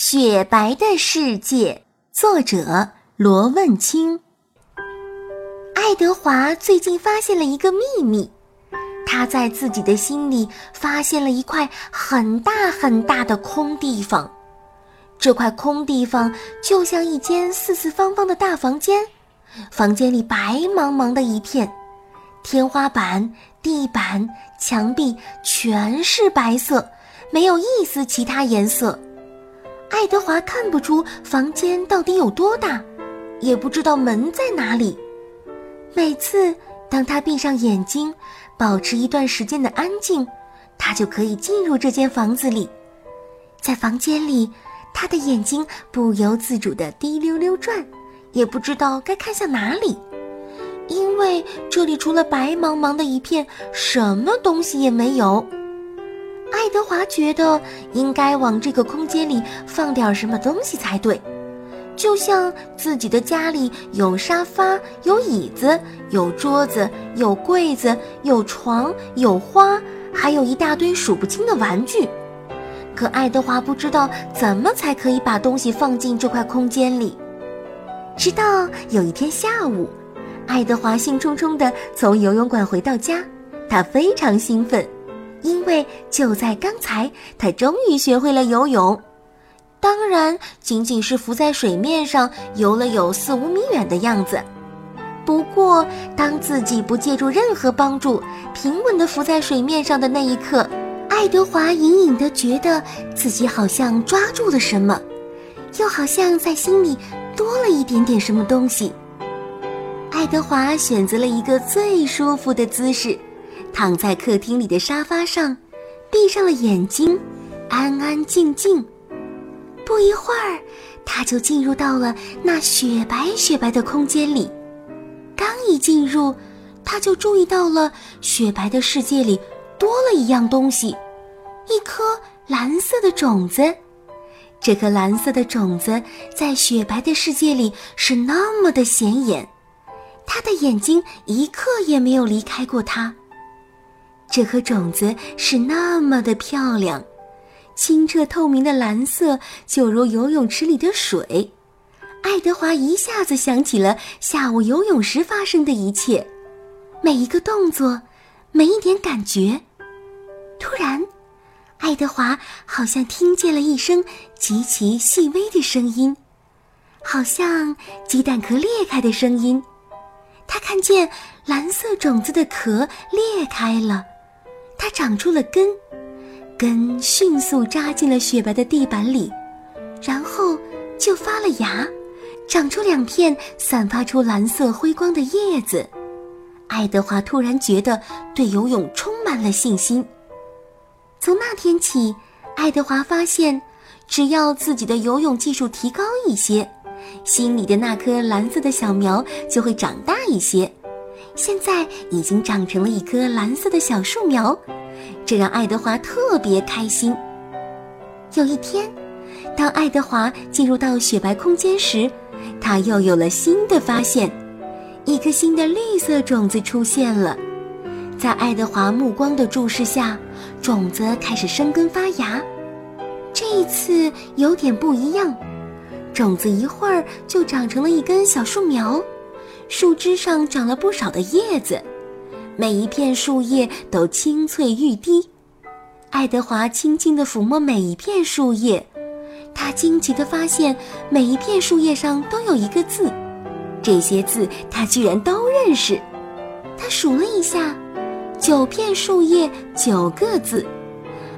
雪白的世界，作者罗问清。爱德华最近发现了一个秘密，他在自己的心里发现了一块很大很大的空地方。这块空地方就像一间四四方方的大房间，房间里白茫茫的一片，天花板、地板、墙壁全是白色，没有一丝其他颜色。爱德华看不出房间到底有多大，也不知道门在哪里。每次当他闭上眼睛，保持一段时间的安静，他就可以进入这间房子里。在房间里，他的眼睛不由自主地滴溜溜转，也不知道该看向哪里，因为这里除了白茫茫的一片，什么东西也没有。爱德华觉得应该往这个空间里放点什么东西才对，就像自己的家里有沙发、有椅子、有桌子、有柜子、有床、有花，还有一大堆数不清的玩具。可爱德华不知道怎么才可以把东西放进这块空间里。直到有一天下午，爱德华兴冲冲地从游泳馆回到家，他非常兴奋。因为就在刚才，他终于学会了游泳，当然仅仅是浮在水面上游了有四五米远的样子。不过，当自己不借助任何帮助，平稳地浮在水面上的那一刻，爱德华隐隐地觉得自己好像抓住了什么，又好像在心里多了一点点什么东西。爱德华选择了一个最舒服的姿势。躺在客厅里的沙发上，闭上了眼睛，安安静静。不一会儿，他就进入到了那雪白雪白的空间里。刚一进入，他就注意到了雪白的世界里多了一样东西——一颗蓝色的种子。这颗蓝色的种子在雪白的世界里是那么的显眼，他的眼睛一刻也没有离开过它。这颗种子是那么的漂亮，清澈透明的蓝色，就如游泳池里的水。爱德华一下子想起了下午游泳时发生的一切，每一个动作，每一点感觉。突然，爱德华好像听见了一声极其细微的声音，好像鸡蛋壳裂开的声音。他看见蓝色种子的壳裂开了。它长出了根，根迅速扎进了雪白的地板里，然后就发了芽，长出两片散发出蓝色辉光的叶子。爱德华突然觉得对游泳充满了信心。从那天起，爱德华发现，只要自己的游泳技术提高一些，心里的那颗蓝色的小苗就会长大一些。现在已经长成了一棵蓝色的小树苗，这让爱德华特别开心。有一天，当爱德华进入到雪白空间时，他又有了新的发现：一颗新的绿色种子出现了。在爱德华目光的注视下，种子开始生根发芽。这一次有点不一样，种子一会儿就长成了一根小树苗。树枝上长了不少的叶子，每一片树叶都青翠欲滴。爱德华轻轻地抚摸每一片树叶，他惊奇地发现每一片树叶上都有一个字，这些字他居然都认识。他数了一下，九片树叶，九个字。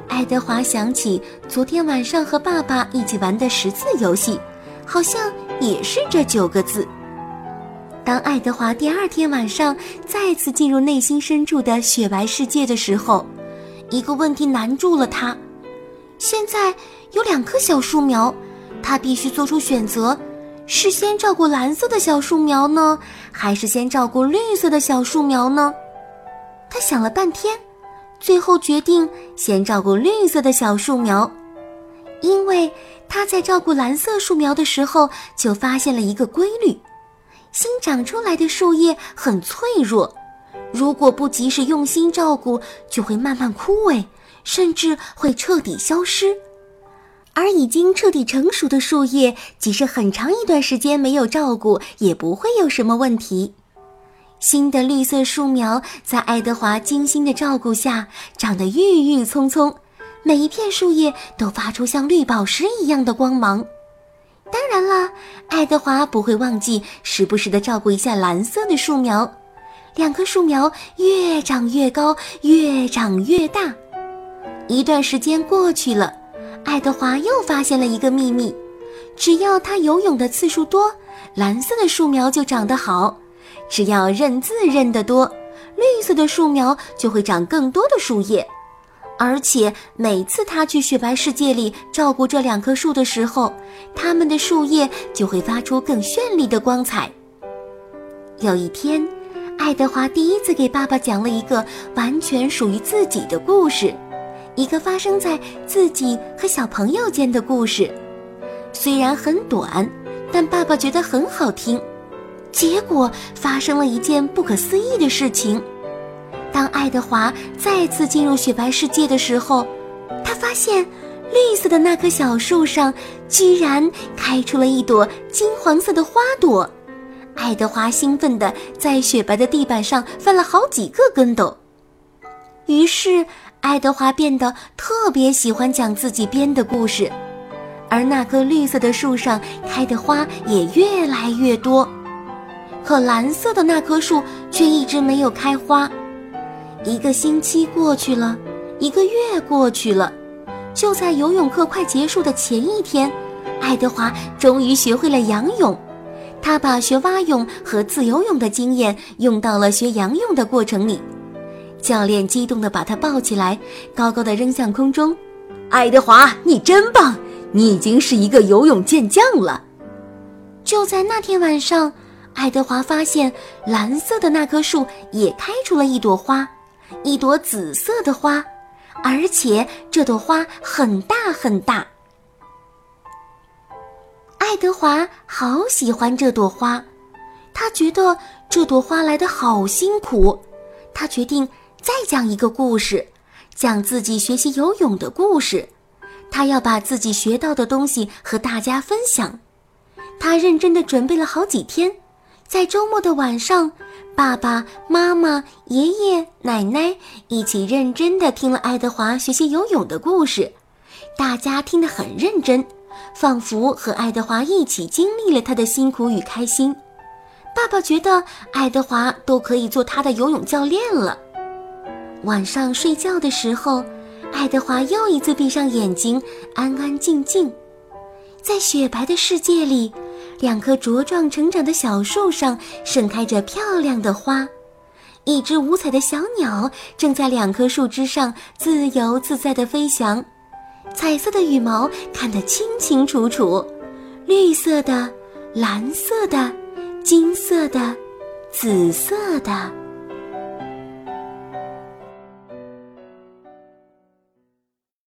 爱德华想起昨天晚上和爸爸一起玩的识字游戏，好像也是这九个字。当爱德华第二天晚上再次进入内心深处的雪白世界的时候，一个问题难住了他。现在有两棵小树苗，他必须做出选择：是先照顾蓝色的小树苗呢，还是先照顾绿色的小树苗呢？他想了半天，最后决定先照顾绿色的小树苗，因为他在照顾蓝色树苗的时候就发现了一个规律。新长出来的树叶很脆弱，如果不及时用心照顾，就会慢慢枯萎，甚至会彻底消失。而已经彻底成熟的树叶，即使很长一段时间没有照顾，也不会有什么问题。新的绿色树苗在爱德华精心的照顾下，长得郁郁葱葱，每一片树叶都发出像绿宝石一样的光芒。当然了，爱德华不会忘记时不时的照顾一下蓝色的树苗。两棵树苗越长越高，越长越大。一段时间过去了，爱德华又发现了一个秘密：只要他游泳的次数多，蓝色的树苗就长得好；只要认字认得多，绿色的树苗就会长更多的树叶。而且每次他去雪白世界里照顾这两棵树的时候，它们的树叶就会发出更绚丽的光彩。有一天，爱德华第一次给爸爸讲了一个完全属于自己的故事，一个发生在自己和小朋友间的故事。虽然很短，但爸爸觉得很好听。结果发生了一件不可思议的事情。当爱德华再次进入雪白世界的时候，他发现绿色的那棵小树上居然开出了一朵金黄色的花朵。爱德华兴奋地在雪白的地板上翻了好几个跟斗。于是，爱德华变得特别喜欢讲自己编的故事，而那棵绿色的树上开的花也越来越多。可蓝色的那棵树却一直没有开花。一个星期过去了，一个月过去了，就在游泳课快结束的前一天，爱德华终于学会了仰泳。他把学蛙泳和自由泳的经验用到了学仰泳的过程里。教练激动地把他抱起来，高高的扔向空中。爱德华，你真棒！你已经是一个游泳健将了。就在那天晚上，爱德华发现蓝色的那棵树也开出了一朵花。一朵紫色的花，而且这朵花很大很大。爱德华好喜欢这朵花，他觉得这朵花来的好辛苦。他决定再讲一个故事，讲自己学习游泳的故事。他要把自己学到的东西和大家分享。他认真的准备了好几天，在周末的晚上。爸爸妈妈、爷爷奶奶一起认真地听了爱德华学习游泳的故事，大家听得很认真，仿佛和爱德华一起经历了他的辛苦与开心。爸爸觉得爱德华都可以做他的游泳教练了。晚上睡觉的时候，爱德华又一次闭上眼睛，安安静静，在雪白的世界里。两棵茁壮成长的小树上盛开着漂亮的花，一只五彩的小鸟正在两棵树枝上自由自在地飞翔，彩色的羽毛看得清清楚楚，绿色的、蓝色的、金色的、紫色的。